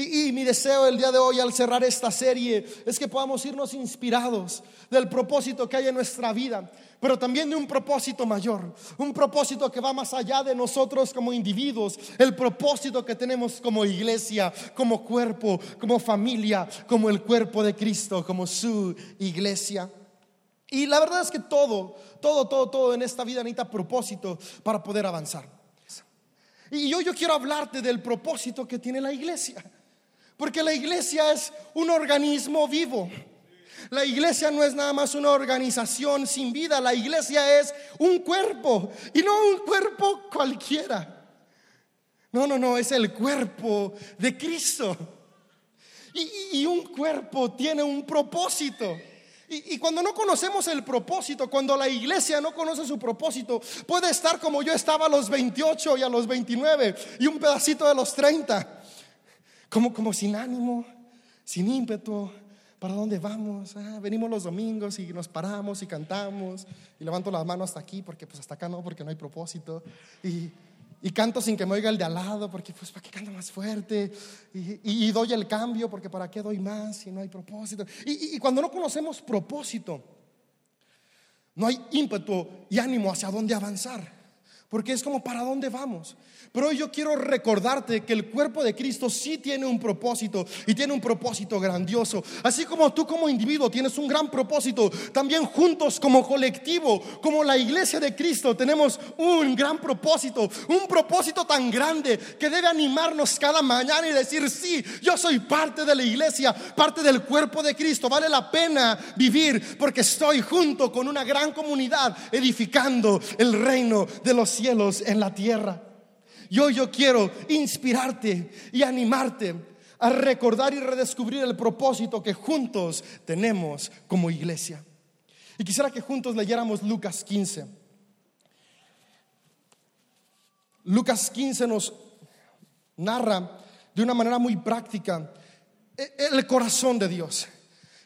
Y, mi deseo el día de hoy al cerrar esta serie es que podamos irnos inspirados del propósito que hay en nuestra vida, pero también de un propósito mayor, un propósito que va más allá de nosotros como individuos, el propósito que tenemos como iglesia, como cuerpo, como familia, como el cuerpo de Cristo, como su iglesia. Y la verdad es que todo, todo, todo, todo en esta vida necesita propósito para poder avanzar. Y yo quiero hablarte del propósito que tiene la iglesia. Porque la iglesia es un organismo vivo. La iglesia no es nada más una organización sin vida, la iglesia es un cuerpo y no un cuerpo cualquiera. No, no, no, es el cuerpo de Cristo. Y, un cuerpo tiene un propósito. Y, cuando no conocemos el propósito, cuando la iglesia no conoce su propósito, puede estar como yo estaba a los 28 y a los 29 y un pedacito de los 30 como, como sin ánimo, sin ímpetu. ¿Para dónde vamos? Ah, venimos los domingos y nos paramos y cantamos y levanto las manos hasta aquí porque pues hasta acá no, porque no hay propósito. Y, y canto sin que me oiga el de al lado porque pues para qué canto más fuerte. Y, y, doy el cambio porque para qué doy más si no hay propósito. Y, y cuando no conocemos propósito, no hay ímpetu y ánimo hacia dónde avanzar. Porque es como para dónde vamos. Pero hoy yo quiero recordarte que el cuerpo de Cristo sí tiene un propósito y tiene un propósito grandioso. Así como tú como individuo tienes un gran propósito, también juntos como colectivo, como la iglesia de Cristo, tenemos un gran propósito. Un propósito tan grande que debe animarnos cada mañana y decir, sí, yo soy parte de la iglesia, parte del cuerpo de Cristo. Vale la pena vivir porque estoy junto con una gran comunidad edificando el reino de los cielos en la tierra. Yo, yo quiero inspirarte y animarte a recordar y redescubrir el propósito que juntos tenemos como iglesia. Y quisiera que juntos leyéramos Lucas 15. Lucas 15 nos narra de una manera muy práctica el corazón de Dios.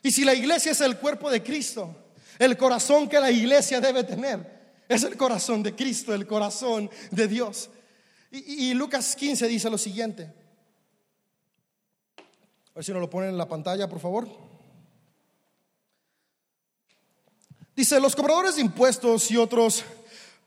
Y si la iglesia es el cuerpo de Cristo, el corazón que la iglesia debe tener es el corazón de Cristo, el corazón de Dios. Y, Lucas 15 dice lo siguiente. A ver si nos lo ponen en la pantalla, por favor. Dice, los cobradores de impuestos y otros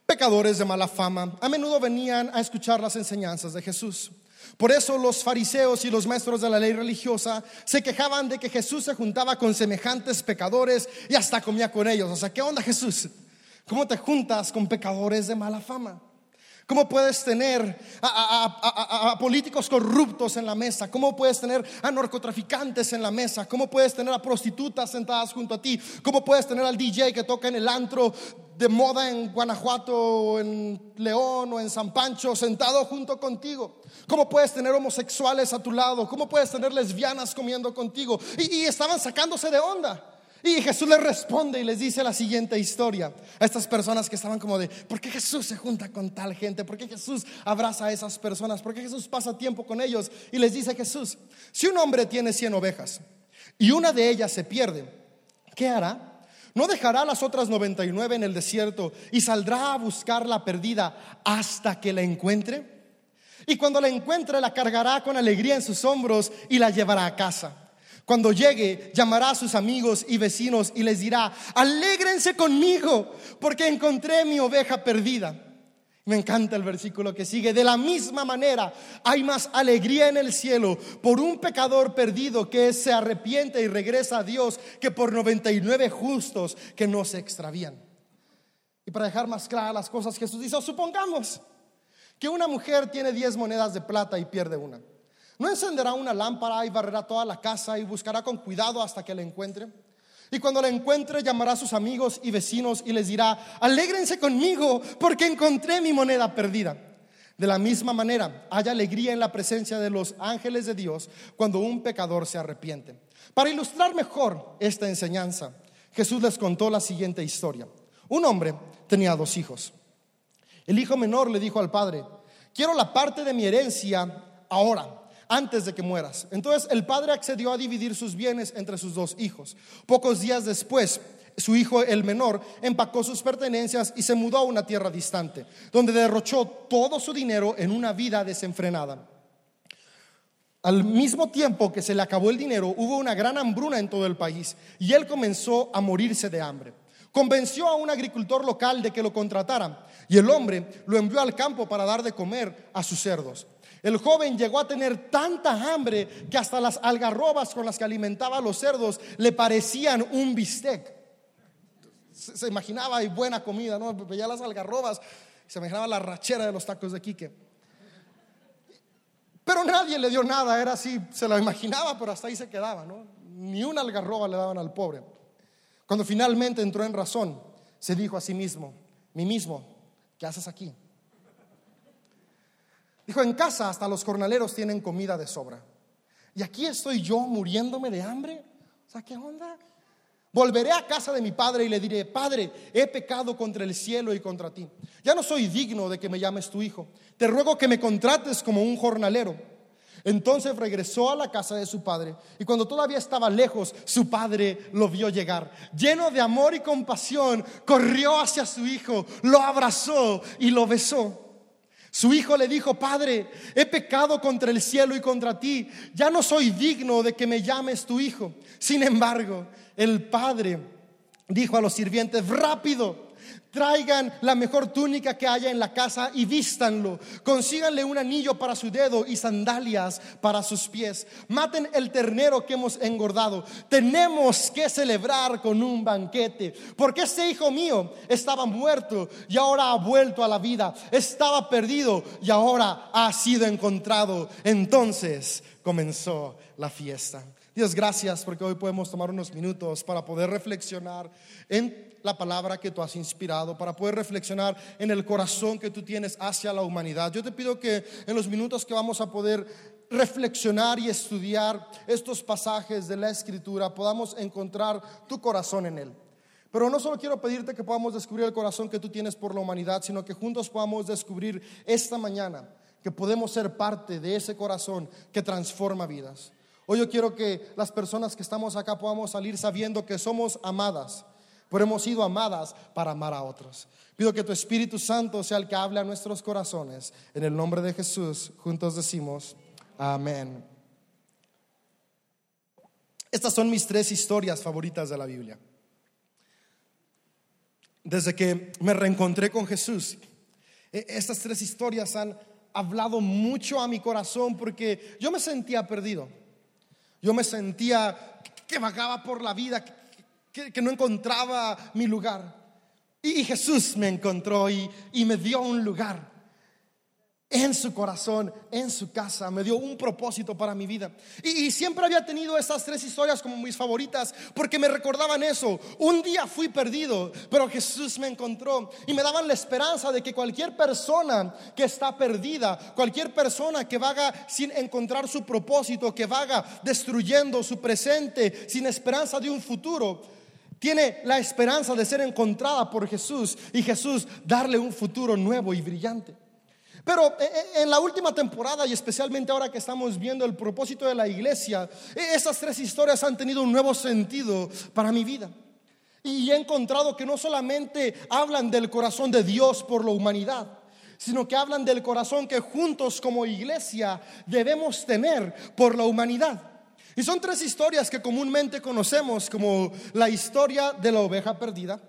pecadores de mala fama a menudo venían a escuchar las enseñanzas de Jesús. Por eso los fariseos y los maestros de la ley religiosa se quejaban de que Jesús se juntaba con semejantes pecadores y hasta comía con ellos. O sea, ¿qué onda Jesús? ¿Cómo te juntas con pecadores de mala fama? ¿Cómo puedes tener a, políticos corruptos en la mesa? ¿Cómo puedes tener a narcotraficantes en la mesa? ¿Cómo puedes tener a prostitutas sentadas junto a ti? ¿Cómo puedes tener al DJ que toca en el antro de moda en Guanajuato o en León o en San Pancho sentado junto contigo? ¿Cómo puedes tener homosexuales a tu lado? ¿Cómo puedes tener lesbianas comiendo contigo? y estaban sacándose de onda. Y Jesús les responde y les dice la siguiente historia a estas personas que estaban como de, ¿por qué Jesús se junta con tal gente? ¿Por qué Jesús abraza a esas personas? ¿Por qué Jesús pasa tiempo con ellos? Y les dice Jesús, si un hombre tiene 100 ovejas y una de ellas se pierde, ¿qué hará? ¿No dejará las otras 99 en el desierto y saldrá a buscar la perdida hasta que la encuentre? Y cuando la encuentre la cargará con alegría en sus hombros y la llevará a casa. Cuando llegue, llamará a sus amigos y vecinos y les dirá, alégrense conmigo porque encontré mi oveja perdida. Me encanta el versículo que sigue. De la misma manera, hay más alegría en el cielo por un pecador perdido que se arrepiente y regresa a Dios que por 99 justos que no se extravían. Y para dejar más claras las cosas, Jesús dice, supongamos que una mujer tiene 10 monedas de plata y pierde una. ¿No encenderá una lámpara y barrerá toda la casa y buscará con cuidado hasta que la encuentre? Y cuando la encuentre llamará a sus amigos y vecinos y les dirá, alégrense conmigo porque encontré mi moneda perdida. De la misma manera, hay alegría en la presencia de los ángeles de Dios cuando un pecador se arrepiente. Para ilustrar mejor esta enseñanza, Jesús les contó la siguiente historia. Un hombre tenía dos hijos. El hijo menor le dijo al padre, quiero la parte de mi herencia ahora antes de que mueras. Entonces el padre accedió a dividir sus bienes entre sus dos hijos. Pocos días después, su hijo el menor empacó sus pertenencias y se mudó a una tierra distante, donde derrochó todo su dinero en una vida desenfrenada. Al mismo tiempo que se le acabó el dinero, hubo una gran hambruna en todo el país y él comenzó a morirse de hambre. Convenció a un agricultor local de que lo contratara y el hombre lo envió al campo para dar de comer a sus cerdos. El joven llegó a tener tanta hambre que hasta las algarrobas con las que alimentaba a los cerdos le parecían un bistec. Se, imaginaba y buena comida, ¿no? Veía las algarrobas, se imaginaba la rachera de los tacos de Quique. Pero nadie le dio nada, era así, se lo imaginaba, pero hasta ahí se quedaba, ¿no? Ni una algarroba le daban al pobre. Cuando finalmente entró en razón, se dijo a sí mismo, mí mismo, ¿qué haces aquí? Dijo, en casa hasta los jornaleros tienen comida de sobra. Y aquí estoy yo muriéndome de hambre. O sea, ¿qué onda? Volveré a casa de mi padre y le diré, Padre, he pecado contra el cielo y contra ti. Ya no soy digno de que me llames tu hijo. Te ruego que me contrates como un jornalero. Entonces regresó a la casa de su padre y cuando todavía estaba lejos, su padre lo vio llegar. Lleno de amor y compasión, corrió hacia su hijo, lo abrazó y lo besó. Su hijo le dijo, Padre, he pecado contra el cielo y contra ti, ya no soy digno de que me llames tu hijo. Sin embargo, el padre dijo a los sirvientes, rápido, Traigan la mejor túnica que haya en la casa y vístanlo. Consíganle un anillo para su dedo y sandalias para sus pies. Maten el ternero que hemos engordado. Tenemos que celebrar con un banquete. Porque este hijo mío estaba muerto y ahora ha vuelto a la vida. Estaba perdido y ahora ha sido encontrado. Entonces comenzó la fiesta. Dios, gracias porque hoy podemos tomar unos minutos para poder reflexionar en la palabra que tú has inspirado, para poder reflexionar en el corazón que tú tienes hacia la humanidad. Yo te pido que en los minutos que vamos a poder reflexionar y estudiar estos pasajes de la escritura, podamos encontrar tu corazón en él. Pero no solo quiero pedirte que podamos descubrir el corazón que tú tienes por la humanidad, sino que juntos podamos descubrir esta mañana que podemos ser parte de ese corazón que transforma vidas. Hoy yo quiero que las personas que estamos acá podamos salir sabiendo que somos amadas, pero hemos sido amadas para amar a otros. Pido que tu Espíritu Santo sea el que hable a nuestros corazones. En el nombre de Jesús, juntos decimos, amén. Estas son mis tres historias favoritas de la Biblia. Desde que me reencontré con Jesús, e, estas tres historias han hablado mucho a mi corazón porque yo me sentía perdido. Yo me sentía que vagaba por la vida, que, no encontraba mi lugar. Y, Jesús me encontró y, y me dio un lugar en su corazón, en su casa, me dio un propósito para mi vida. Y, siempre había tenido esas tres historias como mis favoritas porque me recordaban eso. Un día fui perdido, pero Jesús me encontró y me daban la esperanza de que cualquier persona que está perdida, cualquier persona que vaga sin encontrar su propósito, que vaga destruyendo su presente, sin esperanza de un futuro, tiene la esperanza de ser encontrada por Jesús y Jesús darle un futuro nuevo y brillante. Pero eh, eh, en la última temporada y especialmente ahora que estamos viendo el propósito de la iglesia, eh, esas tres historias han tenido un nuevo sentido para mi vida. Y he encontrado que no solamente hablan del corazón de Dios por la humanidad, sino que hablan del corazón que juntos como iglesia debemos tener por la humanidad. Y son tres historias que comúnmente conocemos como la historia de la oveja perdida,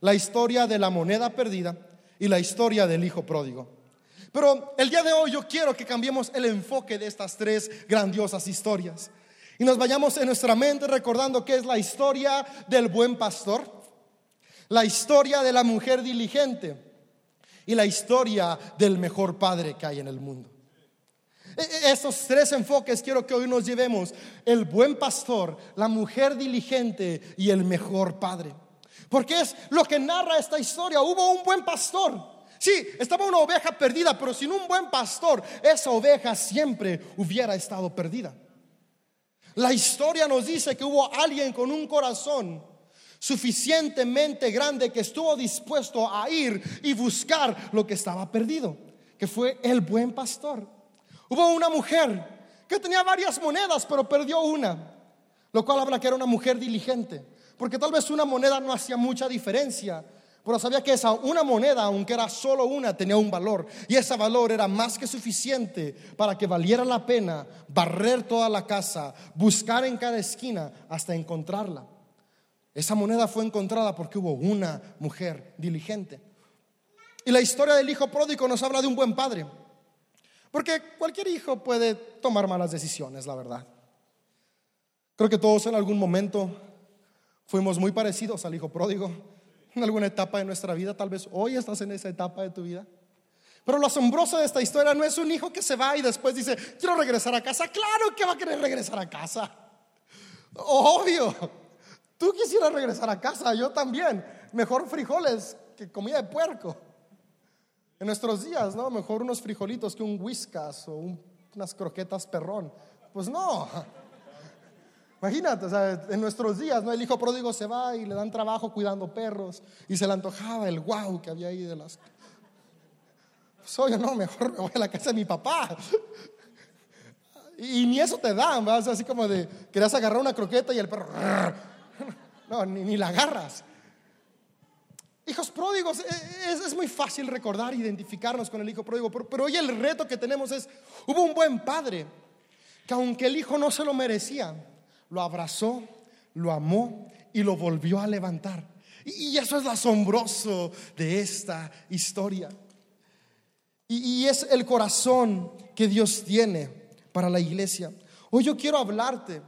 la historia de la moneda perdida y la historia del hijo pródigo. Pero el día de hoy yo quiero que cambiemos el enfoque de estas tres grandiosas historias y nos vayamos en nuestra mente recordando que es la historia del buen pastor, la historia de la mujer diligente y la historia del mejor padre que hay en el mundo. E, e, esos tres enfoques quiero que hoy nos llevemos. El buen pastor, la mujer diligente y el mejor padre. Porque es lo que narra esta historia. Hubo un buen pastor. Sí, estaba una oveja perdida, pero sin un buen pastor, esa oveja siempre hubiera estado perdida. La historia nos dice que hubo alguien con un corazón suficientemente grande que estuvo dispuesto a ir y buscar lo que estaba perdido, que fue el buen pastor. Hubo una mujer que tenía varias monedas, pero perdió una, lo cual habla que era una mujer diligente, porque tal vez una moneda no hacía mucha diferencia, Pero sabía que esa una moneda, aunque era solo una, tenía un valor. Y ese valor era más que suficiente para que valiera la pena barrer toda la casa, buscar en cada esquina hasta encontrarla. Esa moneda fue encontrada porque hubo una mujer diligente. Y la historia del hijo pródigo nos habla de un buen padre. Porque cualquier hijo puede tomar malas decisiones, la verdad. Creo que todos en algún momento fuimos muy parecidos al hijo pródigo en alguna etapa de nuestra vida. Tal vez hoy estás en esa etapa de tu vida. Pero lo asombroso de esta historia no es un hijo que se va y después dice, quiero regresar a casa. Claro que va a querer regresar a casa. Obvio. Tú quisieras regresar a casa, yo también. Mejor frijoles que comida de puerco en nuestros días, ¿no? Mejor unos frijolitos que un whiskas o unas croquetas perrón. Pues no. Imagínate, o sea, en nuestros días, ¿no? El hijo pródigo se va y le dan trabajo cuidando perros y se le antojaba el guau que había ahí de las. Pues oye, no, mejor me voy a la casa de mi papá. Y ni eso te dan, vas así como de querías agarrar una croqueta y el perro. No, ni, ni la agarras. Hijos pródigos, e, es, muy fácil recordar, identificarnos con el hijo pródigo, pero, hoy el reto que tenemos es, hubo un buen padre que aunque el hijo no se lo merecía, lo abrazó, lo amó y lo volvió a levantar. Y, eso es lo asombroso de esta historia. y es el corazón que Dios tiene para la iglesia. Hoy yo quiero hablarte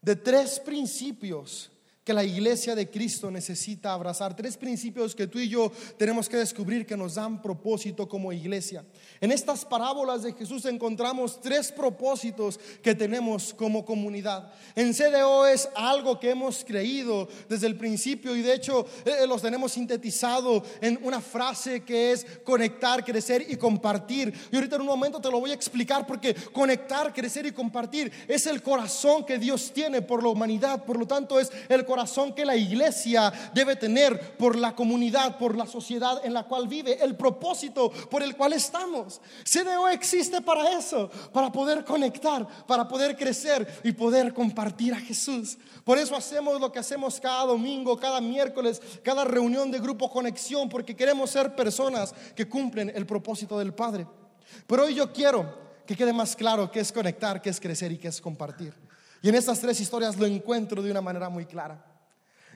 de tres principios que la iglesia de Cristo necesita abrazar. Tres principios que tú y yo tenemos que descubrir que nos dan propósito como iglesia. En estas parábolas de Jesús encontramos tres propósitos que tenemos como comunidad. En CDO es algo que hemos creído desde el principio y de hecho eh, los tenemos sintetizado en una frase que es conectar, crecer y compartir. Y ahorita en un momento te lo voy a explicar porque conectar, crecer y compartir es el corazón que Dios tiene por la humanidad. Por lo tanto es el corazón que la iglesia debe tener por la comunidad, por la sociedad en la cual vive, el propósito por el cual estamos. CDO existe para eso, para poder conectar, para poder crecer y poder compartir a Jesús. Por eso hacemos lo que hacemos cada domingo, cada miércoles, cada reunión de grupo conexión, porque queremos ser personas que cumplen el propósito del Padre. Pero hoy yo quiero que quede más claro qué es conectar, qué es crecer y qué es compartir. Y en estas tres historias lo encuentro de una manera muy clara.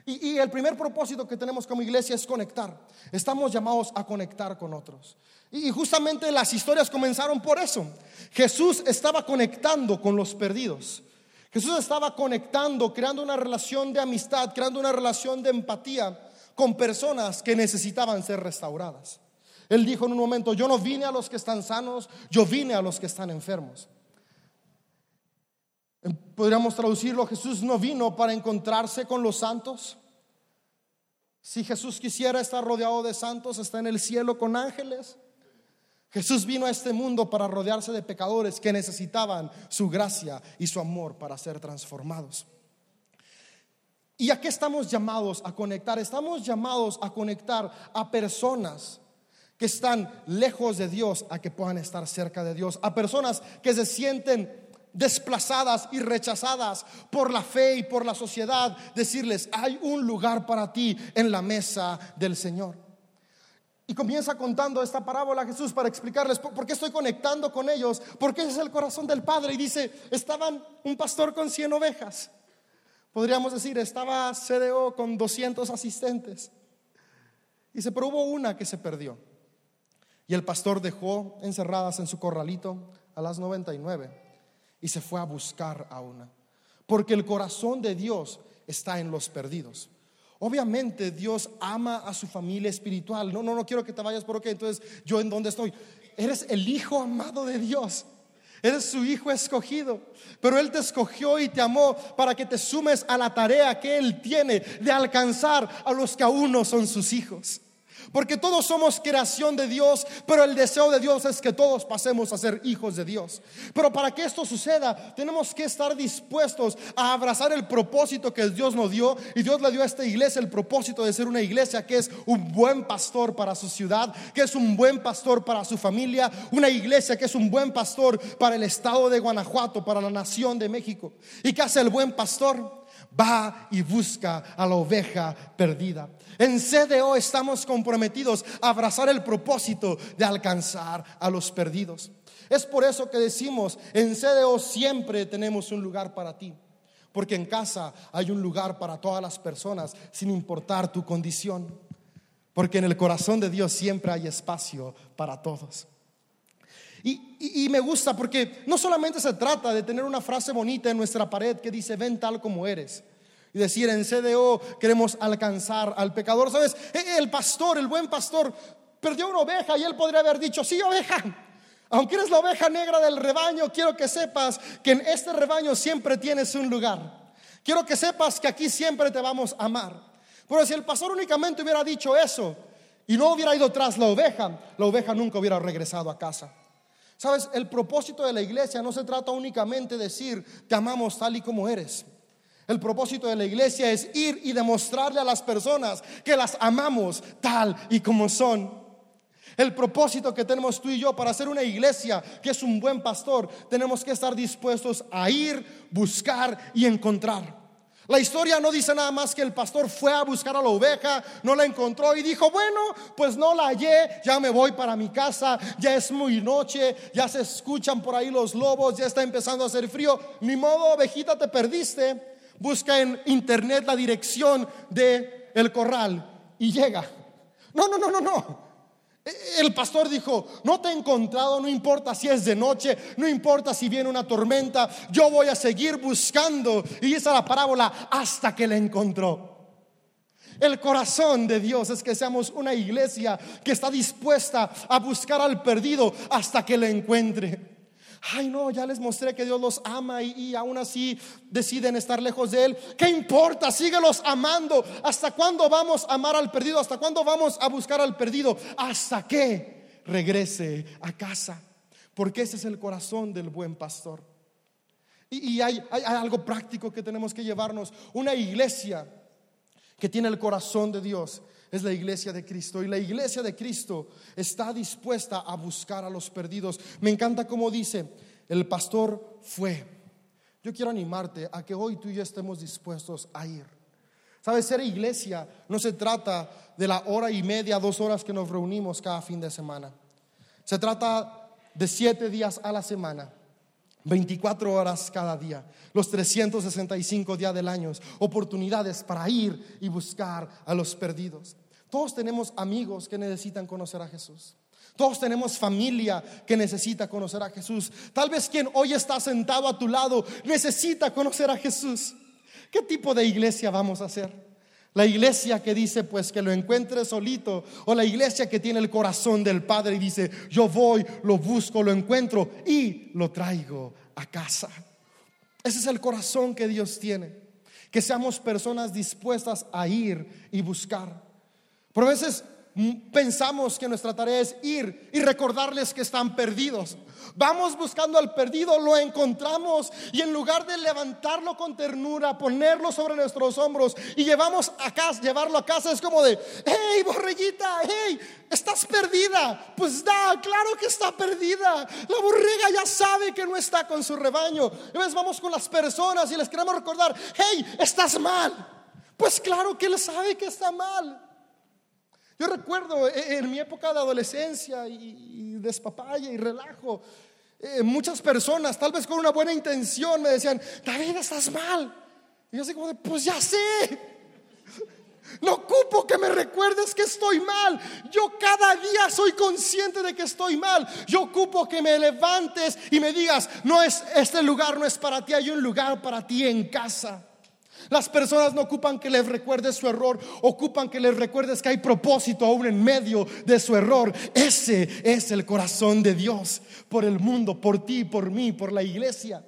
Y, el primer propósito que tenemos como iglesia es conectar. Estamos llamados a conectar con otros. Y, justamente las historias comenzaron por eso. Jesús estaba conectando con los perdidos. Jesús estaba conectando, creando una relación de amistad, creando una relación de empatía con personas que necesitaban ser restauradas. Él dijo en un momento, yo no vine a los que están sanos, yo vine a los que están enfermos. Podríamos traducirlo, Jesús no vino para encontrarse con los santos. Si Jesús quisiera estar rodeado de santos, está en el cielo con ángeles. Jesús vino a este mundo para rodearse de pecadores que necesitaban su gracia y su amor para ser transformados. ¿Y a qué estamos llamados a conectar? Estamos llamados a conectar a personas que están lejos de Dios a que puedan estar cerca de Dios, a personas que se sienten desplazadas y rechazadas por la fe y por la sociedad, decirles, hay un lugar para ti en la mesa del Señor. Y comienza contando esta parábola a Jesús para explicarles por qué estoy conectando con ellos, porque ese es el corazón del Padre. Y dice, estaban un pastor con 100 ovejas. Podríamos decir, estaba CDO con 200 asistentes. Dice, pero hubo una que se perdió. Y el pastor dejó encerradas en su corralito a las 99 y se fue a buscar a una. Porque el corazón de Dios está en los perdidos. Obviamente Dios ama a su familia espiritual. No, no, no quiero que te vayas por ok. Entonces, ¿yo en dónde estoy? Eres el hijo amado de Dios. Eres su hijo escogido. Pero Él te escogió y te amó para que te sumes a la tarea que Él tiene de alcanzar a los que aún no son sus hijos. Porque todos somos creación de Dios, pero el deseo de Dios es que todos pasemos a ser hijos de Dios. Pero para que esto suceda, tenemos que estar dispuestos a abrazar el propósito que Dios nos dio. Y Dios le dio a esta iglesia el propósito de ser una iglesia que es un buen pastor para su ciudad, que es un buen pastor para su familia, una iglesia que es un buen pastor para el estado de Guanajuato, para la nación de México. ¿Y qué hace el buen pastor? Va y busca a la oveja perdida. En CDO estamos comprometidos a abrazar el propósito de alcanzar a los perdidos. Es por eso que decimos, en CDO siempre tenemos un lugar para ti. Porque en casa hay un lugar para todas las personas, sin importar tu condición. Porque en el corazón de Dios siempre hay espacio para todos. Y, me gusta porque no solamente se trata de tener una frase bonita en nuestra pared que dice, ven tal como eres y decir en CDO queremos alcanzar al pecador. ¿Sabes? E, el pastor, el buen pastor, perdió una oveja y él podría haber dicho, sí, oveja. Aunque eres la oveja negra del rebaño, quiero que sepas que en este rebaño siempre tienes un lugar. Quiero que sepas que aquí siempre te vamos a amar. Pero si el pastor únicamente hubiera dicho eso y no hubiera ido tras la oveja, la oveja nunca hubiera regresado a casa. Sabes, el propósito de la iglesia no se trata únicamente de decir te amamos tal y como eres. El propósito de la iglesia es ir y demostrarle a las personas que las amamos tal y como son. El propósito que tenemos tú y yo para ser una iglesia que es un buen pastor, tenemos que estar dispuestos a ir, buscar y encontrar. La historia no dice nada más que el pastor fue a buscar a la oveja, no la encontró y dijo, bueno, pues no la hallé, ya me voy para mi casa, ya es muy noche, ya se escuchan por ahí los lobos, ya está empezando a hacer frío, ni modo, ovejita, te perdiste busca en internet la dirección de el corral y llega. No, no, no, no, no. El pastor dijo, no te he encontrado, no importa si es de noche, no importa si viene una tormenta, yo voy a seguir buscando. Y dice la parábola, hasta que la encontró. El corazón de Dios es que seamos una iglesia que está dispuesta a buscar al perdido hasta que le encuentre ay no, ya les mostré que Dios los ama y, aún así deciden estar lejos de Él. ¿Qué importa? Síguelos amando. ¿Hasta cuándo vamos a amar al perdido? ¿Hasta cuándo vamos a buscar al perdido? Hasta que regrese a casa. Porque ese es el corazón del buen pastor. Y, hay algo práctico que tenemos que llevarnos. Una iglesia que tiene el corazón de Dios es la iglesia de Cristo. Y la iglesia de Cristo está dispuesta a buscar a los perdidos. Me encanta como dice, el pastor fue. Yo quiero animarte a que hoy tú y yo estemos dispuestos a ir. Sabes, ser iglesia no se trata de la hora y media, dos horas que nos reunimos cada fin de semana. Se trata de siete días a la semana 24 horas cada día, los 365 días del año, oportunidades para ir y buscar a los perdidos. Todos tenemos amigos que necesitan conocer a Jesús. Todos tenemos familia que necesita conocer a Jesús. Tal vez quien hoy está sentado a tu lado necesita conocer a Jesús. ¿Qué tipo de iglesia vamos a hacer? La iglesia que dice pues que lo encuentre solito o la iglesia que tiene el corazón del Padre y dice yo voy, lo busco, lo encuentro y lo traigo a casa. Ese es el corazón que Dios tiene. Que seamos personas dispuestas a ir y buscar. Pero a veces pensamos que nuestra tarea es ir y recordarles que están perdidos. Vamos buscando al perdido, lo encontramos y en lugar de levantarlo con ternura, ponerlo sobre nuestros hombros y llevamos a casa, llevarlo a casa, es como de, hey, borreguita, hey, estás perdida. Pues da, claro que está perdida. La borrega ya sabe que no está con su rebaño. Y veces vamos con las personas y les queremos recordar, hey, estás mal. Pues claro que él sabe que está mal. Yo recuerdo eh, en mi época de adolescencia y, despapaya y relajo, eh, muchas personas, tal vez con una buena intención, me decían, David, estás mal. Y yo así como de, pues ya sé. No ocupo que me recuerdes que estoy mal. Yo cada día soy consciente de que estoy mal. Yo ocupo que me levantes y me digas, no es este lugar no es para ti, hay un lugar para ti en casa. Las personas no ocupan que les recuerdes su error, ocupan que les recuerdes que hay propósito aún en medio de su error. Ese es el corazón de Dios por el mundo, por ti, por mí, por la iglesia.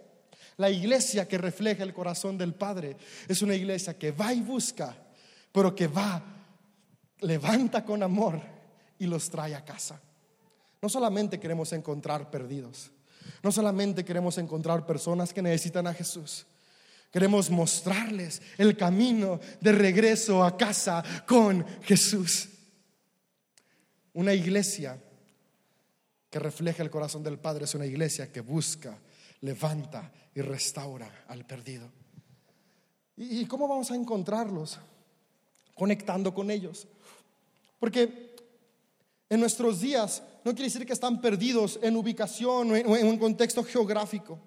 La iglesia que refleja el corazón del Padre es una iglesia que va y busca, pero que va levanta con amor y los trae a casa. No solamente queremos encontrar perdidos, no solamente queremos encontrar personas que necesitan a Jesús. Queremos mostrarles el camino de regreso a casa con Jesús. Una iglesia que refleja el corazón del Padre es una iglesia que busca, levanta y restaura al perdido. ¿Y cómo vamos a encontrarlos? Conectando con ellos. Porque en nuestros días no quiere decir que están perdidos en ubicación o en un contexto geográfico.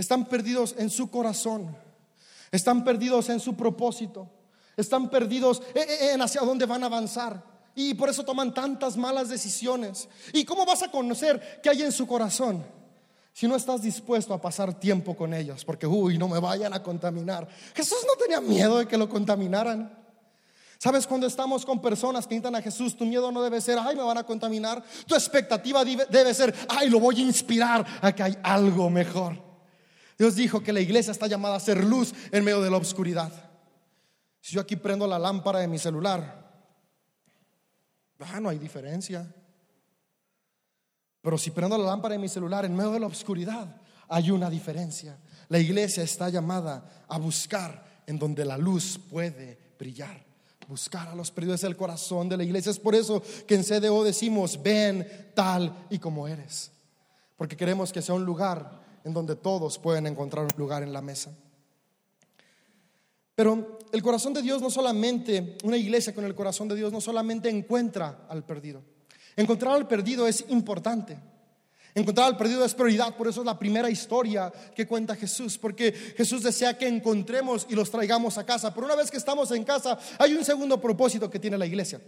Están perdidos en su corazón. Están perdidos en su propósito. Están perdidos en hacia dónde van a avanzar. Y por eso toman tantas malas decisiones. ¿Y cómo vas a conocer qué hay en su corazón? Si no estás dispuesto a pasar tiempo con ellos, porque, uy, no me vayan a contaminar. Jesús no tenía miedo de que lo contaminaran. ¿Sabes? Cuando estamos con personas que necesitan a Jesús, tu miedo no debe ser, ay, me van a contaminar. Tu expectativa debe ser, ay, lo voy a inspirar a que hay algo mejor. Dios dijo que la iglesia está llamada a ser luz en medio de la oscuridad. Si yo aquí prendo la lámpara de mi celular, ah, no hay diferencia. Pero si prendo la lámpara de mi celular en medio de la oscuridad, hay una diferencia. La iglesia está llamada a buscar en donde la luz puede brillar buscar a los perdidos es el corazón de la iglesia. Es por eso que en CDO decimos, ven tal y como eres. Porque queremos que sea un lugar en donde todos pueden encontrar un lugar en la mesa. Pero el corazón de Dios no solamente, una iglesia con el corazón de Dios no solamente encuentra al perdido. Encontrar al perdido es importante. Encontrar al perdido es prioridad, por eso es la primera historia que cuenta Jesús, porque Jesús desea que encontremos y los traigamos a casa. Pero una vez que estamos en casa, hay un segundo propósito que tiene la iglesia.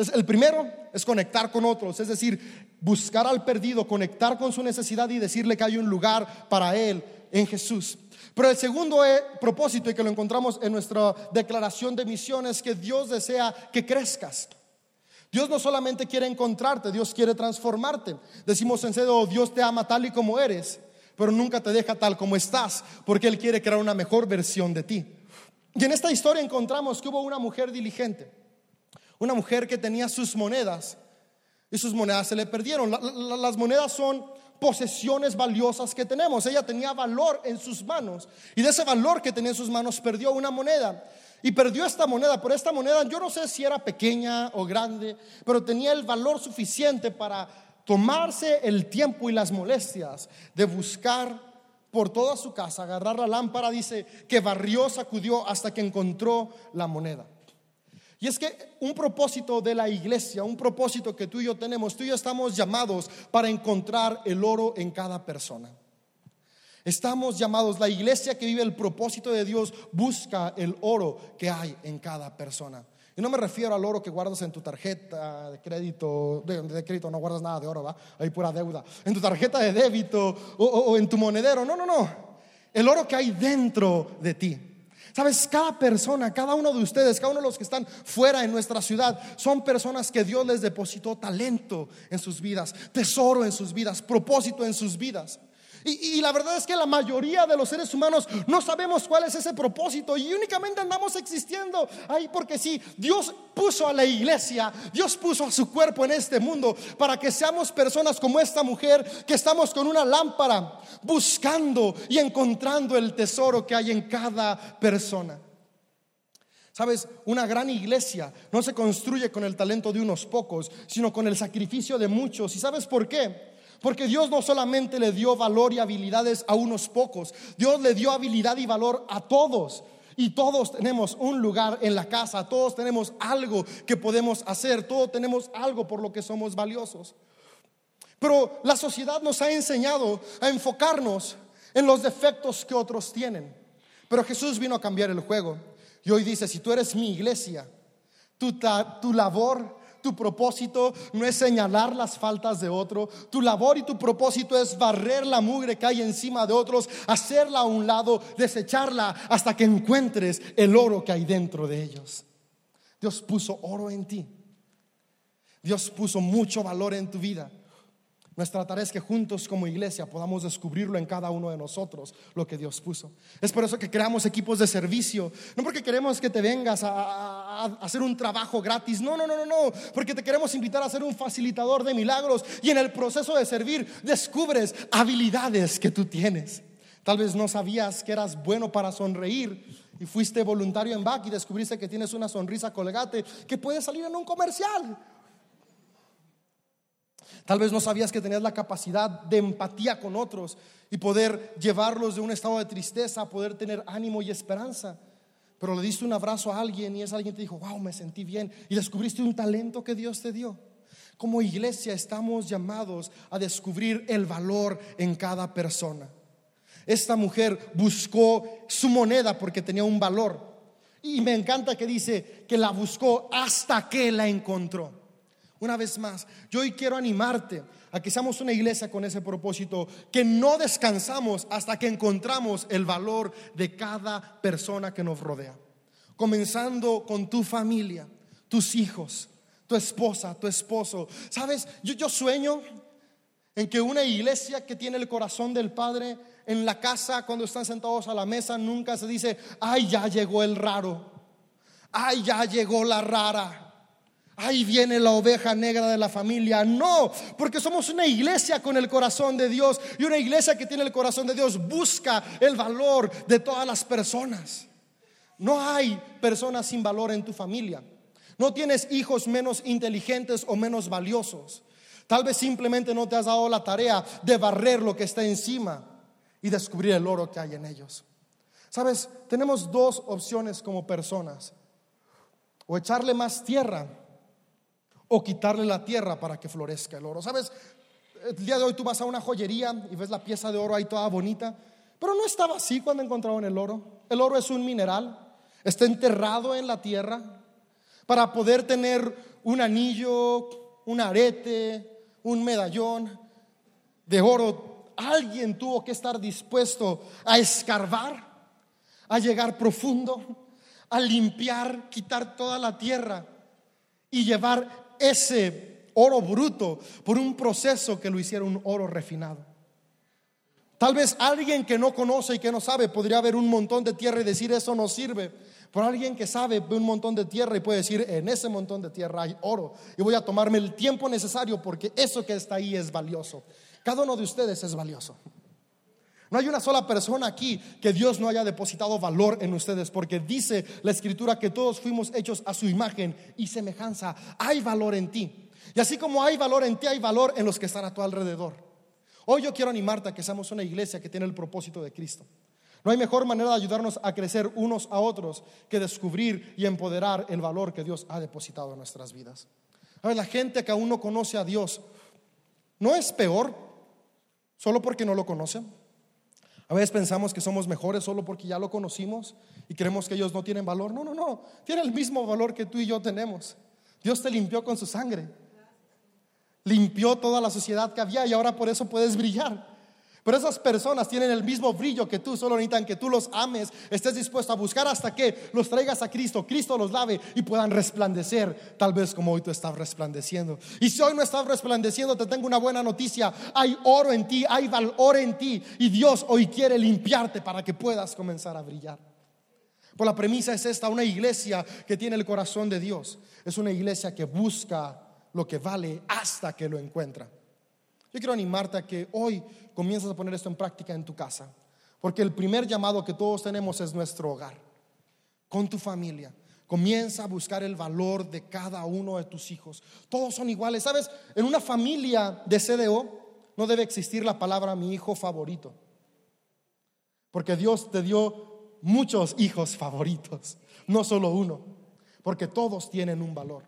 Entonces, el primero es conectar con otros, es decir, buscar al perdido, conectar con su necesidad y decirle que hay un lugar para él en Jesús. Pero el segundo eh, propósito, y que lo encontramos en nuestra declaración de misión, es que Dios desea que crezcas. Dios no solamente quiere encontrarte, Dios quiere transformarte. Decimos en serio, Dios te ama tal y como eres, pero nunca te deja tal como estás, porque Él quiere crear una mejor versión de ti. Y en esta historia encontramos que hubo una mujer diligente, una mujer que tenía sus monedas y sus monedas se le perdieron. las monedas son posesiones valiosas que tenemos. Ella tenía valor en sus manos y de ese valor que tenía en sus manos perdió una moneda. Y perdió esta moneda, pero esta moneda yo no sé si era pequeña o grande, pero tenía el valor suficiente para tomarse el tiempo y las molestias de buscar por toda su casa, agarrar la lámpara, dice que barrió, sacudió hasta que encontró la moneda. Y es que un propósito de la iglesia, un propósito que tú y yo tenemos, tú y yo estamos llamados para encontrar el oro en cada persona. Estamos llamados, la iglesia que vive el propósito de Dios busca el oro que hay en cada persona. Y no me refiero al oro que guardas en tu tarjeta de crédito, de, crédito no guardas nada de oro, ¿va? Hay pura deuda. En tu tarjeta de débito o en tu monedero. No, no, no. El oro que hay dentro de ti. Sabes, cada persona, cada uno de ustedes, cada uno de los que están fuera en nuestra ciudad, son personas que Dios les depositó talento en sus vidas, tesoro en sus vidas, propósito en sus vidas. Y, la verdad es que la mayoría de los seres humanos no sabemos cuál es ese propósito y únicamente andamos existiendo ahí porque sí, Dios puso a la iglesia, Dios puso a su cuerpo en este mundo para que seamos personas como esta mujer que estamos con una lámpara buscando y encontrando el tesoro que hay en cada persona. Sabes, una gran iglesia no se construye con el talento de unos pocos, sino con el sacrificio de muchos. ¿Y sabes por qué? Porque Dios no solamente le dio valor y habilidades a unos pocos, Dios le dio habilidad y valor a todos. Y todos tenemos un lugar en la casa, todos tenemos algo que podemos hacer, todos tenemos algo por lo que somos valiosos. Pero la sociedad nos ha enseñado a enfocarnos en los defectos que otros tienen. Pero Jesús vino a cambiar el juego. Y hoy dice, si tú eres mi iglesia, tu, tu labor tu propósito no es señalar las faltas de otro. Tu labor y tu propósito es barrer la mugre que hay encima de otros, hacerla a un lado, desecharla hasta que encuentres el oro que hay dentro de ellos. Dios puso oro en ti. Dios puso mucho valor en tu vida. Nuestra tarea es que juntos como iglesia podamos descubrirlo en cada uno de nosotros, lo que Dios puso. Es por eso que creamos equipos de servicio, no porque queremos que te vengas a, hacer un trabajo gratis, no, no, no, no, no, porque te queremos invitar a ser un facilitador de milagros y en el proceso de servir descubres habilidades que tú tienes. Tal vez no sabías que eras bueno para sonreír y fuiste voluntario en BAC y descubriste que tienes una sonrisa colgate que puede salir en un comercial. Tal vez no sabías que tenías la capacidad de empatía con otros y poder llevarlos de un estado de tristeza a poder tener ánimo y esperanza. Pero le diste un abrazo a alguien y ese alguien te dijo, wow, me sentí bien y descubriste un talento que Dios te dio. Como iglesia estamos llamados a descubrir el valor en cada persona. Esta mujer buscó su moneda porque tenía un valor. Y me encanta que dice que la buscó hasta que la encontró. Una vez más, yo hoy quiero animarte a que seamos una iglesia con ese propósito, que no descansamos hasta que encontramos el valor de cada persona que nos rodea. Comenzando con tu familia, tus hijos, tu esposa, tu esposo. Sabes, yo, yo sueño en que una iglesia que tiene el corazón del Padre en la casa, cuando están sentados a la mesa, nunca se dice, ay, ya llegó el raro, ay, ya llegó la rara ahí viene la oveja negra de la familia. No, porque somos una iglesia con el corazón de Dios y una iglesia que tiene el corazón de Dios busca el valor de todas las personas. No hay personas sin valor en tu familia. No tienes hijos menos inteligentes o menos valiosos. Tal vez simplemente no te has dado la tarea de barrer lo que está encima y descubrir el oro que hay en ellos. Sabes, tenemos dos opciones como personas. O echarle más tierra o quitarle la tierra para que florezca el oro. ¿Sabes? El día de hoy tú vas a una joyería y ves la pieza de oro ahí toda bonita, pero no estaba así cuando encontraron el oro. El oro es un mineral, está enterrado en la tierra para poder tener un anillo, un arete, un medallón de oro. Alguien tuvo que estar dispuesto a escarbar, a llegar profundo, a limpiar, quitar toda la tierra y llevar ese oro bruto por un proceso que lo hiciera un oro refinado. Tal vez alguien que no conoce y que no sabe podría ver un montón de tierra y decir eso no sirve. Pero alguien que sabe ve un montón de tierra y puede decir en ese montón de tierra hay oro. Y voy a tomarme el tiempo necesario porque eso que está ahí es valioso. Cada uno de ustedes es valioso. No hay una sola persona aquí que Dios no haya depositado valor en ustedes, porque dice la escritura que todos fuimos hechos a su imagen y semejanza. Hay valor en ti. Y así como hay valor en ti, hay valor en los que están a tu alrededor. Hoy yo quiero animarte a que seamos una iglesia que tiene el propósito de Cristo. No hay mejor manera de ayudarnos a crecer unos a otros que descubrir y empoderar el valor que Dios ha depositado en nuestras vidas. A ver, la gente que aún no conoce a Dios no es peor solo porque no lo conocen. A veces pensamos que somos mejores solo porque ya lo conocimos y creemos que ellos no tienen valor. No, no, no. Tienen el mismo valor que tú y yo tenemos. Dios te limpió con su sangre. Limpió toda la sociedad que había y ahora por eso puedes brillar. Pero esas personas tienen el mismo brillo que tú, solo necesitan que tú los ames, estés dispuesto a buscar hasta que los traigas a Cristo, Cristo los lave y puedan resplandecer, tal vez como hoy tú estás resplandeciendo. Y si hoy no estás resplandeciendo, te tengo una buena noticia, hay oro en ti, hay valor en ti y Dios hoy quiere limpiarte para que puedas comenzar a brillar. Por la premisa es esta, una iglesia que tiene el corazón de Dios, es una iglesia que busca lo que vale hasta que lo encuentra. Yo quiero animarte a que hoy comiences a poner esto en práctica en tu casa, porque el primer llamado que todos tenemos es nuestro hogar, con tu familia. Comienza a buscar el valor de cada uno de tus hijos. Todos son iguales. ¿Sabes? En una familia de CDO no debe existir la palabra mi hijo favorito. Porque Dios te dio muchos hijos favoritos, no solo uno. Porque todos tienen un valor.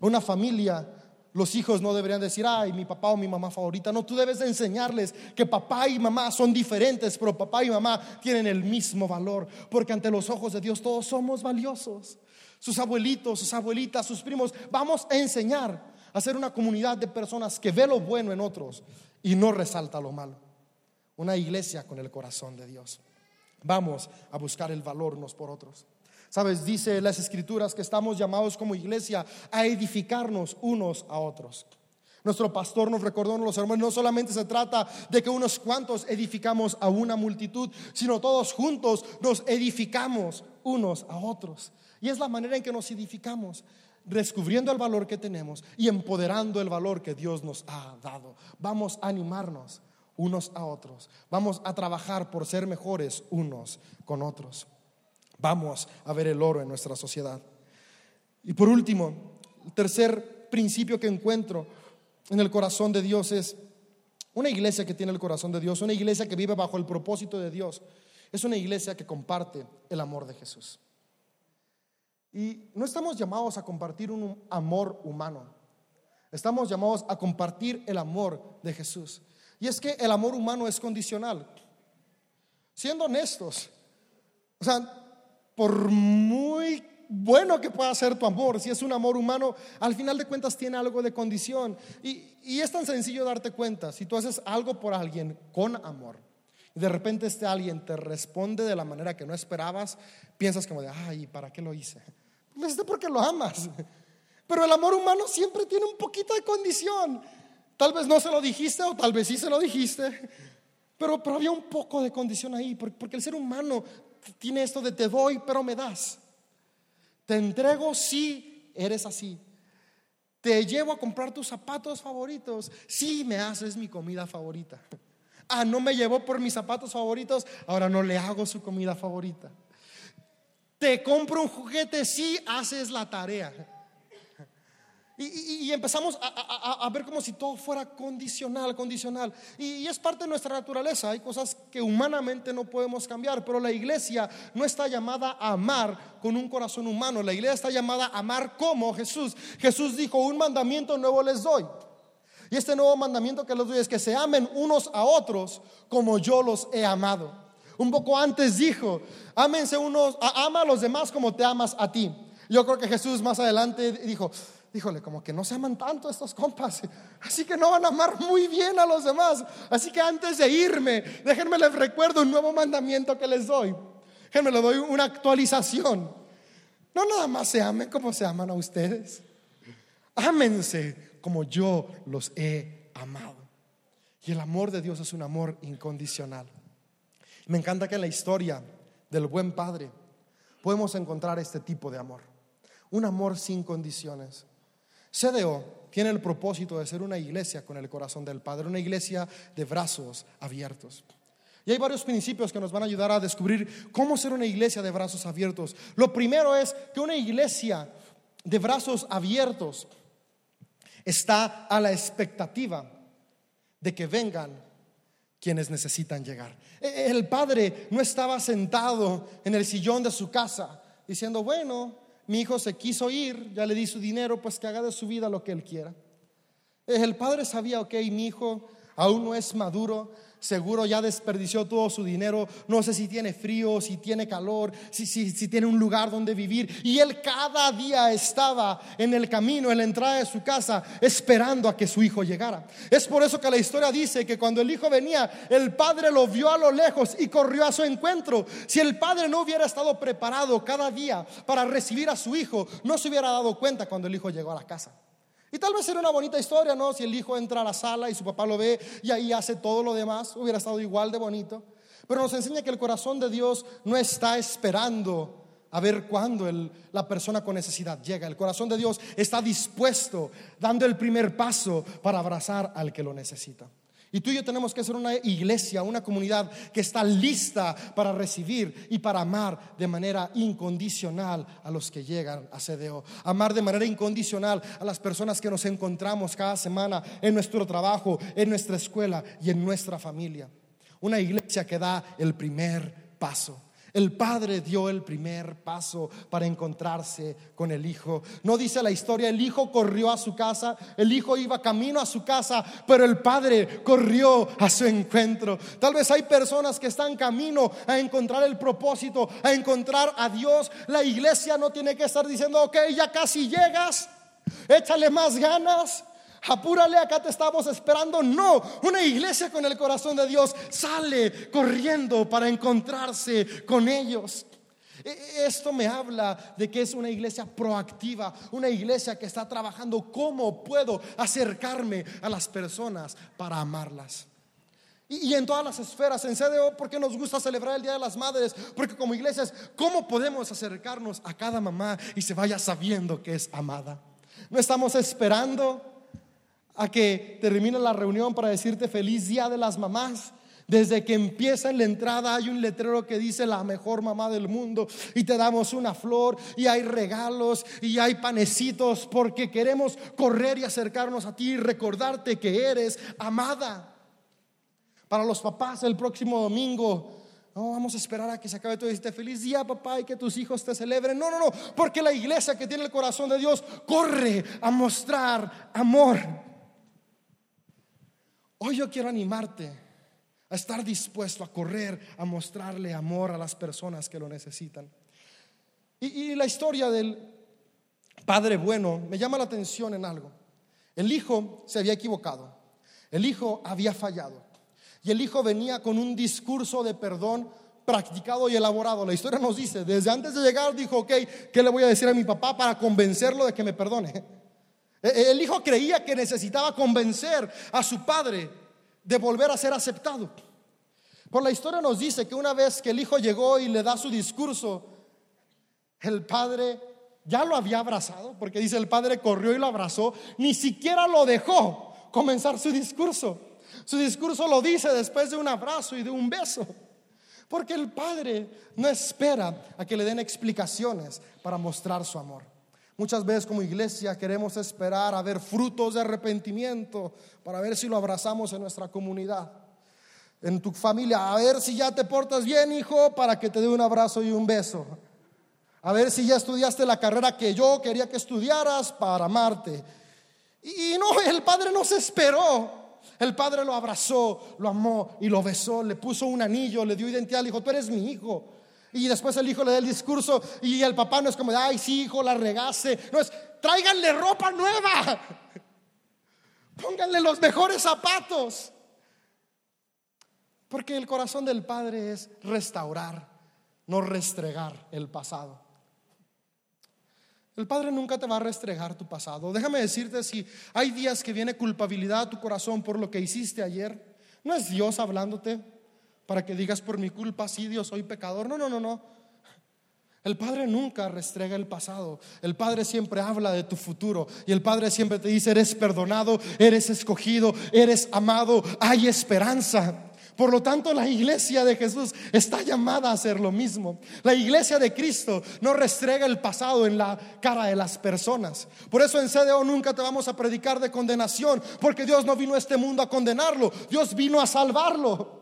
Una familia los hijos no deberían decir, ay, mi papá o mi mamá favorita. No, tú debes enseñarles que papá y mamá son diferentes, pero papá y mamá tienen el mismo valor, porque ante los ojos de Dios todos somos valiosos. Sus abuelitos, sus abuelitas, sus primos, vamos a enseñar a ser una comunidad de personas que ve lo bueno en otros y no resalta lo malo. Una iglesia con el corazón de Dios. Vamos a buscar el valor unos por otros. Sabes, dice las escrituras que estamos llamados como iglesia a edificarnos unos a otros. Nuestro pastor nos recordó en los hermanos, no solamente se trata de que unos cuantos edificamos a una multitud, sino todos juntos nos edificamos unos a otros. Y es la manera en que nos edificamos, descubriendo el valor que tenemos y empoderando el valor que Dios nos ha dado. Vamos a animarnos unos a otros. Vamos a trabajar por ser mejores unos con otros. Vamos a ver el oro en nuestra sociedad. Y por último, el tercer principio que encuentro en el corazón de Dios es una iglesia que tiene el corazón de Dios, una iglesia que vive bajo el propósito de Dios. Es una iglesia que comparte el amor de Jesús. Y no estamos llamados a compartir un amor humano. Estamos llamados a compartir el amor de Jesús. Y es que el amor humano es condicional. Siendo honestos, o sea, por muy bueno que pueda ser tu amor, si es un amor humano, al final de cuentas tiene algo de condición. Y, es tan sencillo darte cuenta, si tú haces algo por alguien con amor, y de repente este alguien te responde de la manera que no esperabas, piensas como de, ay, ¿para qué lo hice? Lo hiciste porque lo amas. Pero el amor humano siempre tiene un poquito de condición. Tal vez no se lo dijiste o tal vez sí se lo dijiste, pero, pero había un poco de condición ahí, porque el ser humano tiene esto de te doy, pero me das. Te entrego si eres así. Te llevo a comprar tus zapatos favoritos si me haces mi comida favorita. Ah, no me llevó por mis zapatos favoritos, ahora no le hago su comida favorita. Te compro un juguete si haces la tarea. Y, empezamos a, ver como si todo fuera condicional, condicional. Y, es parte de nuestra naturaleza. Hay cosas que humanamente no podemos cambiar, pero la iglesia no está llamada a amar con un corazón humano. La iglesia está llamada a amar como Jesús. Jesús dijo, un mandamiento nuevo les doy. Y este nuevo mandamiento que les doy es que se amen unos a otros como yo los he amado. Un poco antes dijo, ámense unos, ama a los demás como te amas a ti. Yo creo que Jesús más adelante dijo, híjole, como que no se aman tanto estos compas, así que no van a amar muy bien a los demás. Así que antes de irme, déjenme les recuerdo un nuevo mandamiento que les doy. Déjenme les doy una actualización. No nada más se amen como se aman a ustedes. Ámense como yo los he amado. Y el amor de Dios es un amor incondicional. Me encanta que en la historia del buen padre podemos encontrar este tipo de amor. Un amor sin condiciones. CDO tiene el propósito de ser una iglesia con el corazón del Padre, una iglesia de brazos abiertos. Y hay varios principios que nos van a ayudar a descubrir cómo ser una iglesia de brazos abiertos. Lo primero es que una iglesia de brazos abiertos está a la expectativa de que vengan quienes necesitan llegar. E, el padre no estaba sentado en el sillón de su casa diciendo, bueno, mi hijo se quiso ir, ya le di su dinero, pues que haga de su vida lo que él quiera. El padre sabía, ok, mi hijo aún no es maduro, seguro ya desperdició todo su dinero, no sé si tiene frío, si tiene calor, si, si, si, tiene un lugar donde vivir. Y él cada día estaba en el camino, en la entrada de su casa, esperando a que su hijo llegara. Es por eso que la historia dice que cuando el hijo venía, el padre lo vio a lo lejos y corrió a su encuentro. Si el padre no hubiera estado preparado cada día para recibir a su hijo, no se hubiera dado cuenta cuando el hijo llegó a la casa. Y tal vez era una bonita historia, ¿no? Si el hijo entra a la sala y su papá lo ve y ahí hace todo lo demás, hubiera estado igual de bonito. Pero nos enseña que el corazón de Dios no está esperando a ver cuándo la persona con necesidad llega. El corazón de Dios está dispuesto, dando el primer paso para abrazar al que lo necesita. Y tú y yo tenemos que ser una iglesia, una comunidad que está lista para recibir y para amar de manera incondicional a los que llegan a CDO. Amar de manera incondicional a las personas que nos encontramos cada semana en nuestro trabajo, en nuestra escuela y en nuestra familia. Una iglesia que da el primer paso. El padre dio el primer paso para encontrarse con el hijo. No dice la historia, el hijo corrió a su casa, el hijo iba camino a su casa, pero el padre corrió a su encuentro. Tal vez hay personas que están camino a encontrar el propósito, a encontrar a Dios. La iglesia no tiene que estar diciendo, ok, ya casi llegas, échale más ganas apúrale, acá te estamos esperando. No, una iglesia con el corazón de Dios sale corriendo para encontrarse con ellos. E, e, esto me habla de que es una iglesia proactiva, una iglesia que está trabajando cómo puedo acercarme a las personas para amarlas. Y, en todas las esferas, en CDO, porque nos gusta celebrar el Día de las Madres, porque como iglesias, ¿cómo podemos acercarnos a cada mamá y se vaya sabiendo que es amada? No estamos esperando a que termine la reunión para decirte feliz Día de las Mamás. Desde que empieza en la entrada hay un letrero que dice la mejor mamá del mundo y te damos una flor y hay regalos y hay panecitos porque queremos correr y acercarnos a ti y recordarte que eres amada. Para los papás el próximo domingo no, vamos a esperar a que se acabe todo y feliz día, papá, y que tus hijos te celebren. No, no, no, porque la iglesia que tiene el corazón de Dios corre a mostrar amor. Hoy yo quiero animarte a estar dispuesto a correr, a mostrarle amor a las personas que lo necesitan. Y, la historia del Padre bueno me llama la atención en algo. El hijo se había equivocado, el hijo había fallado y el hijo venía con un discurso de perdón practicado y elaborado. La historia nos dice, desde antes de llegar dijo, ok, ¿qué le voy a decir a mi papá para convencerlo de que me perdone? E, e, el hijo creía que necesitaba convencer a su padre de volver a ser aceptado. Por la historia nos dice que una vez que el hijo llegó y le da su discurso, el padre ya lo había abrazado, porque dice el padre corrió y lo abrazó, ni siquiera lo dejó comenzar su discurso. Su discurso lo dice después de un abrazo y de un beso. Porque el Padre no espera a que le den explicaciones para mostrar su amor. Muchas veces como iglesia queremos esperar a ver frutos de arrepentimiento para ver si lo abrazamos en nuestra comunidad, en tu familia, a ver si ya te portas bien, hijo, para que te dé un abrazo y un beso. A ver si ya estudiaste la carrera que yo quería que estudiaras para amarte. Y no, el Padre no se esperó. El Padre lo abrazó, lo amó y lo besó, le puso un anillo, le dio identidad, le dijo, tú eres mi hijo. Y después el hijo le da el discurso y el papá no es como, ay, sí, hijo, la regaste. No es, tráiganle ropa nueva. Pónganle los mejores zapatos. Porque el corazón del Padre es restaurar, no restregar el pasado. El Padre nunca te va a restregar tu pasado. Déjame decirte si hay días que viene culpabilidad a tu corazón por lo que hiciste ayer. No es Dios hablándote para que digas por mi culpa, sí Dios, soy pecador. No, no, no, no. El Padre nunca restrega el pasado. El Padre siempre habla de tu futuro. Y el Padre siempre te dice, eres perdonado, eres escogido, eres amado, hay esperanza. Por lo tanto, la iglesia de Jesús está llamada a hacer lo mismo. La iglesia de Cristo no restrega el pasado en la cara de las personas. Por eso en CDO nunca te vamos a predicar de condenación, porque Dios no vino a este mundo a condenarlo, Dios vino a salvarlo.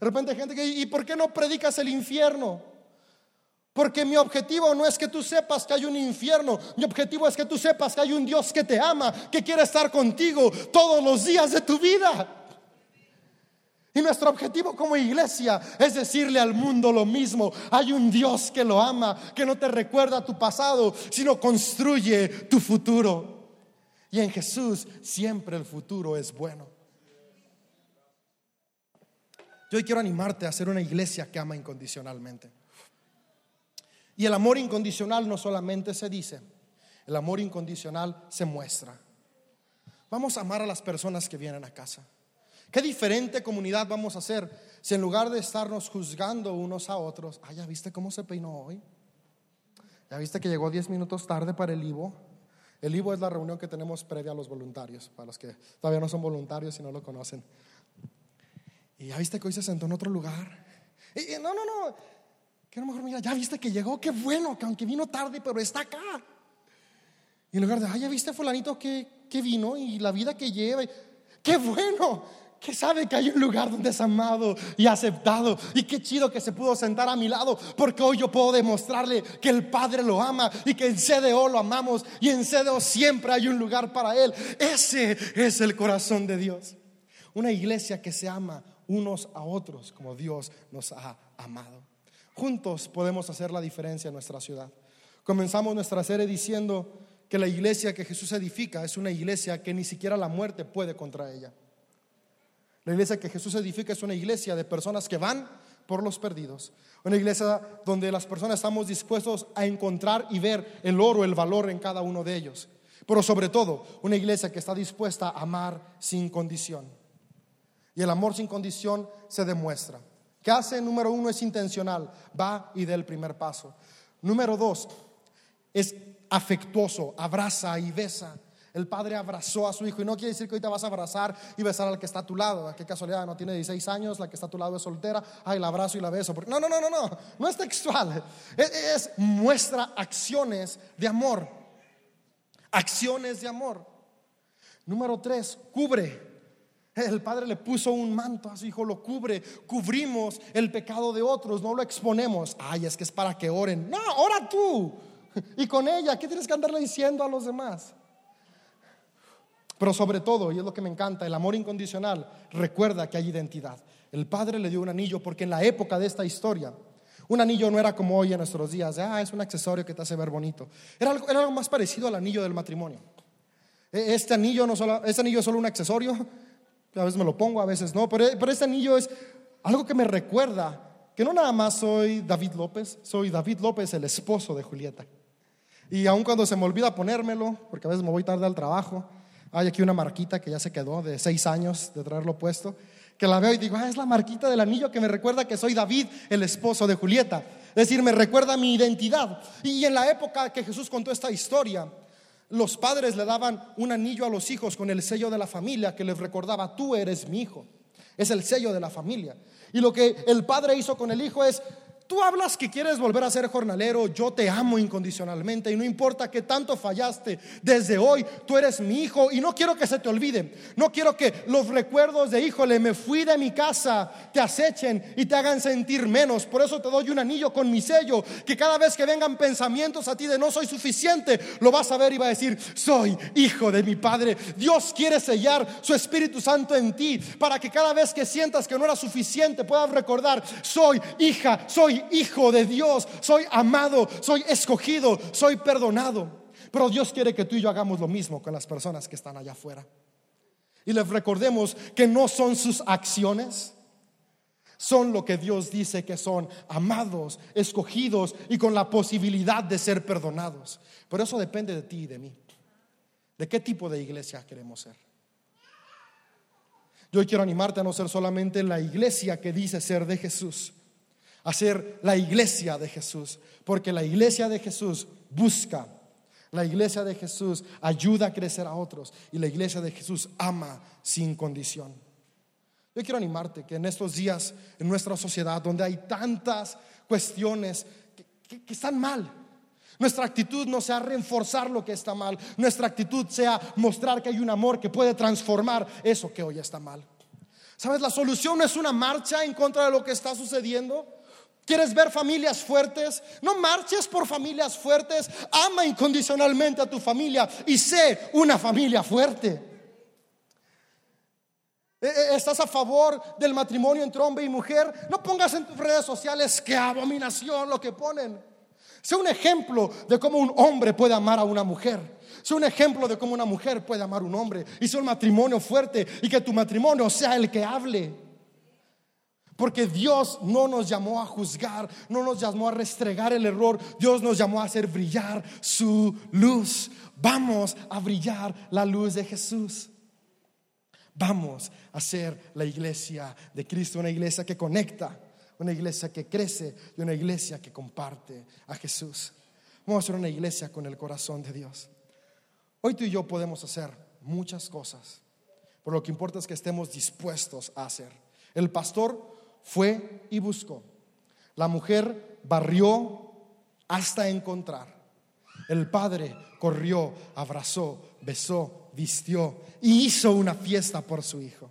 De repente hay gente que, ¿y por qué no predicas el infierno? Porque mi objetivo no es que tú sepas que hay un infierno, mi objetivo es que tú sepas que hay un Dios que te ama, que quiere estar contigo todos los días de tu vida. Y nuestro objetivo como iglesia es decirle al mundo lo mismo. Hay un Dios que lo ama, que no te recuerda tu pasado, sino construye tu futuro. Y en Jesús siempre el futuro es bueno. Yo hoy quiero animarte a ser una iglesia que ama incondicionalmente. Y el amor incondicional no solamente se dice, el amor incondicional se muestra. Vamos a amar a las personas que vienen a casa. ¿Qué diferente comunidad vamos a hacer si en lugar de estarnos juzgando unos a otros, ah, ya viste cómo se peinó hoy? ¿Ya viste que llegó 10 minutos tarde para el Ivo? El Ivo es la reunión que tenemos previa a los voluntarios, para los que todavía no son voluntarios y no lo conocen. Y ya viste que hoy se sentó en otro lugar. Y, no, no, no. Que a lo mejor mira, ya viste que llegó, qué bueno, que aunque vino tarde, pero está acá. Y en lugar de, ah, ya viste fulanito que, que vino y la vida que lleva. Qué bueno que sabe que hay un lugar donde es amado y aceptado. Y qué chido que se pudo sentar a mi lado, porque hoy yo puedo demostrarle que el Padre lo ama y que en CDO lo amamos y en CDO siempre hay un lugar para Él. Ese es el corazón de Dios. Una iglesia que se ama unos a otros como Dios nos ha amado. Juntos podemos hacer la diferencia en nuestra ciudad. Comenzamos nuestra serie diciendo que la iglesia que Jesús edifica es una iglesia que ni siquiera la muerte puede contra ella. La iglesia que Jesús edifica es una iglesia de personas que van por los perdidos. Una iglesia donde las personas estamos dispuestos a encontrar y ver el oro, el valor en cada uno de ellos. Pero sobre todo, una iglesia que está dispuesta a amar sin condición. Y el amor sin condición se demuestra. ¿Qué hace? Número uno es intencional, va y da el primer paso. Número dos, es afectuoso, abraza y besa. El padre abrazó a su hijo y no quiere decir que ahorita vas a abrazar y besar al que está a tu lado. Qué casualidad, no tiene 16 años, la que está a tu lado es soltera. Ay, la abrazo y la beso. No, no, no, no, no. No es textual. Es, es muestra acciones de amor. Acciones de amor. Número tres, cubre. El padre le puso un manto a su hijo, lo cubre, cubrimos el pecado de otros, no lo exponemos. Ay, es que es para que oren. No, ora tú. Y con ella, ¿qué tienes que andarle diciendo a los demás? Pero sobre todo, y es lo que me encanta, el amor incondicional recuerda que hay identidad. El padre le dio un anillo porque en la época de esta historia, un anillo no era como hoy en nuestros días, ah, es un accesorio que te hace ver bonito. Era algo, más parecido al anillo del matrimonio. E, este anillo, no solo, este anillo es solo un accesorio, a veces me lo pongo, a veces no, pero, pero este anillo es algo que me recuerda que no nada más soy David López, soy David López, el esposo de Julieta. Y aun cuando se me olvida ponérmelo, porque a veces me voy tarde al trabajo, hay aquí una marquita que ya se quedó de seis años de traerlo puesto, que la veo y digo, ah, es la marquita del anillo que me recuerda que soy David, el esposo de Julieta. Es decir, me recuerda mi identidad. Y en la época que Jesús contó esta historia, los padres le daban un anillo a los hijos con el sello de la familia que les recordaba, tú eres mi hijo. Es el sello de la familia. Y lo que el padre hizo con el hijo es, Tú hablas que quieres volver a ser jornalero, yo te amo incondicionalmente y no importa que tanto fallaste, desde hoy tú eres mi hijo y no quiero que se te olvide, no quiero que los recuerdos de híjole, me fui de mi casa, te acechen y te hagan sentir menos. Por eso te doy un anillo con mi sello, que cada vez que vengan pensamientos a ti de no soy suficiente, lo vas a ver y va a decir, soy hijo de mi Padre. Dios quiere sellar su Espíritu Santo en ti para que cada vez que sientas que no era suficiente puedas recordar, soy hija, soy hijo de Dios, soy amado, soy escogido, soy perdonado. Pero Dios quiere que tú y yo hagamos lo mismo con las personas que están allá afuera. Y les recordemos que no son sus acciones, son lo que Dios dice que son, amados, escogidos y con la posibilidad de ser perdonados. Pero eso depende de ti y de mí. ¿De qué tipo de iglesia queremos ser? Yo quiero animarte a no ser solamente la iglesia que dice ser de Jesús, a ser la iglesia de Jesús, porque la iglesia de Jesús busca, la iglesia de Jesús ayuda a crecer a otros y la iglesia de Jesús ama sin condición. Yo quiero animarte que en estos días, en nuestra sociedad, donde hay tantas cuestiones que, están mal, nuestra actitud no sea reforzar lo que está mal, nuestra actitud sea mostrar que hay un amor que puede transformar eso que hoy está mal. ¿Sabes? La solución no es una marcha en contra de lo que está sucediendo. ¿Quieres ver familias fuertes? No marches por familias fuertes. Ama incondicionalmente a tu familia y sé una familia fuerte. E, e, ¿Estás a favor del matrimonio entre hombre y mujer? No pongas en tus redes sociales qué abominación lo que ponen. Sé un ejemplo de cómo un hombre puede amar a una mujer. Sé un ejemplo de cómo una mujer puede amar a un hombre. Y sé un matrimonio fuerte y que tu matrimonio sea el que hable. Porque Dios no nos llamó a juzgar, no nos llamó a restregar el error, Dios nos llamó a hacer brillar su luz. Vamos a brillar la luz de Jesús. Vamos a ser la iglesia de Cristo, una iglesia que conecta, una iglesia que crece y una iglesia que comparte a Jesús. Vamos a ser una iglesia con el corazón de Dios. Hoy tú y yo podemos hacer muchas cosas, pero lo que importa es que estemos dispuestos a hacer. El pastor fue y buscó. La mujer barrió hasta encontrar. El padre corrió, abrazó, besó, vistió y hizo una fiesta por su hijo.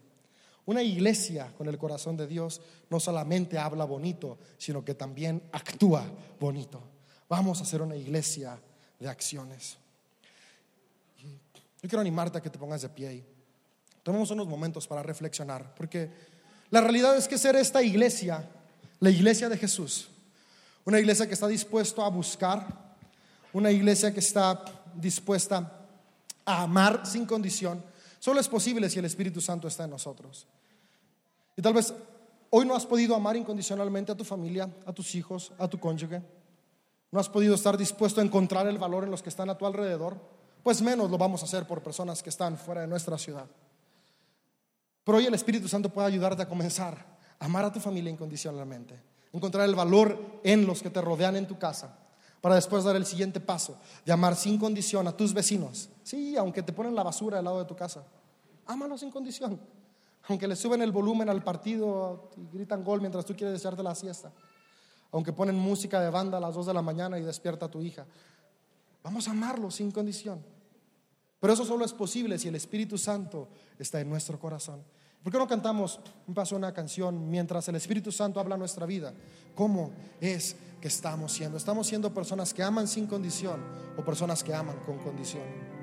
Una iglesia con el corazón de Dios no solamente habla bonito, sino que también actúa bonito. Vamos a hacer una iglesia de acciones. Yo quiero animarte a que te pongas de pie y tomemos unos momentos para reflexionar, porque la realidad es que ser esta iglesia, la iglesia de Jesús, una iglesia que está dispuesta a buscar, una iglesia que está dispuesta a amar sin condición, solo es posible si el Espíritu Santo está en nosotros. Y tal vez Hoy no has podido amar incondicionalmente a tu familia, a tus hijos, a tu cónyuge. No has podido estar dispuesto a encontrar el valor en los que están a tu alrededor. Pues menos lo vamos a hacer por personas que están fuera de nuestra ciudad. Pero hoy el Espíritu Santo puede ayudarte a comenzar a amar a tu familia incondicionalmente. Encontrar el valor en los que te rodean en tu casa. Para después dar el siguiente paso de amar sin condición a tus vecinos. Sí, aunque te ponen la basura al lado de tu casa. Ámalos sin condición. Aunque le suben el volumen al partido y gritan gol mientras tú quieres echarte la siesta. Aunque ponen música de banda a las 2 de la mañana y despierta a tu hija. Vamos a amarlos sin condición. Pero eso solo es posible si el Espíritu Santo está en nuestro corazón. ¿Por qué no cantamos un paso una canción mientras el Espíritu Santo habla nuestra vida? ¿Cómo es que estamos siendo? ¿Estamos siendo personas que aman sin condición o personas que aman con condición?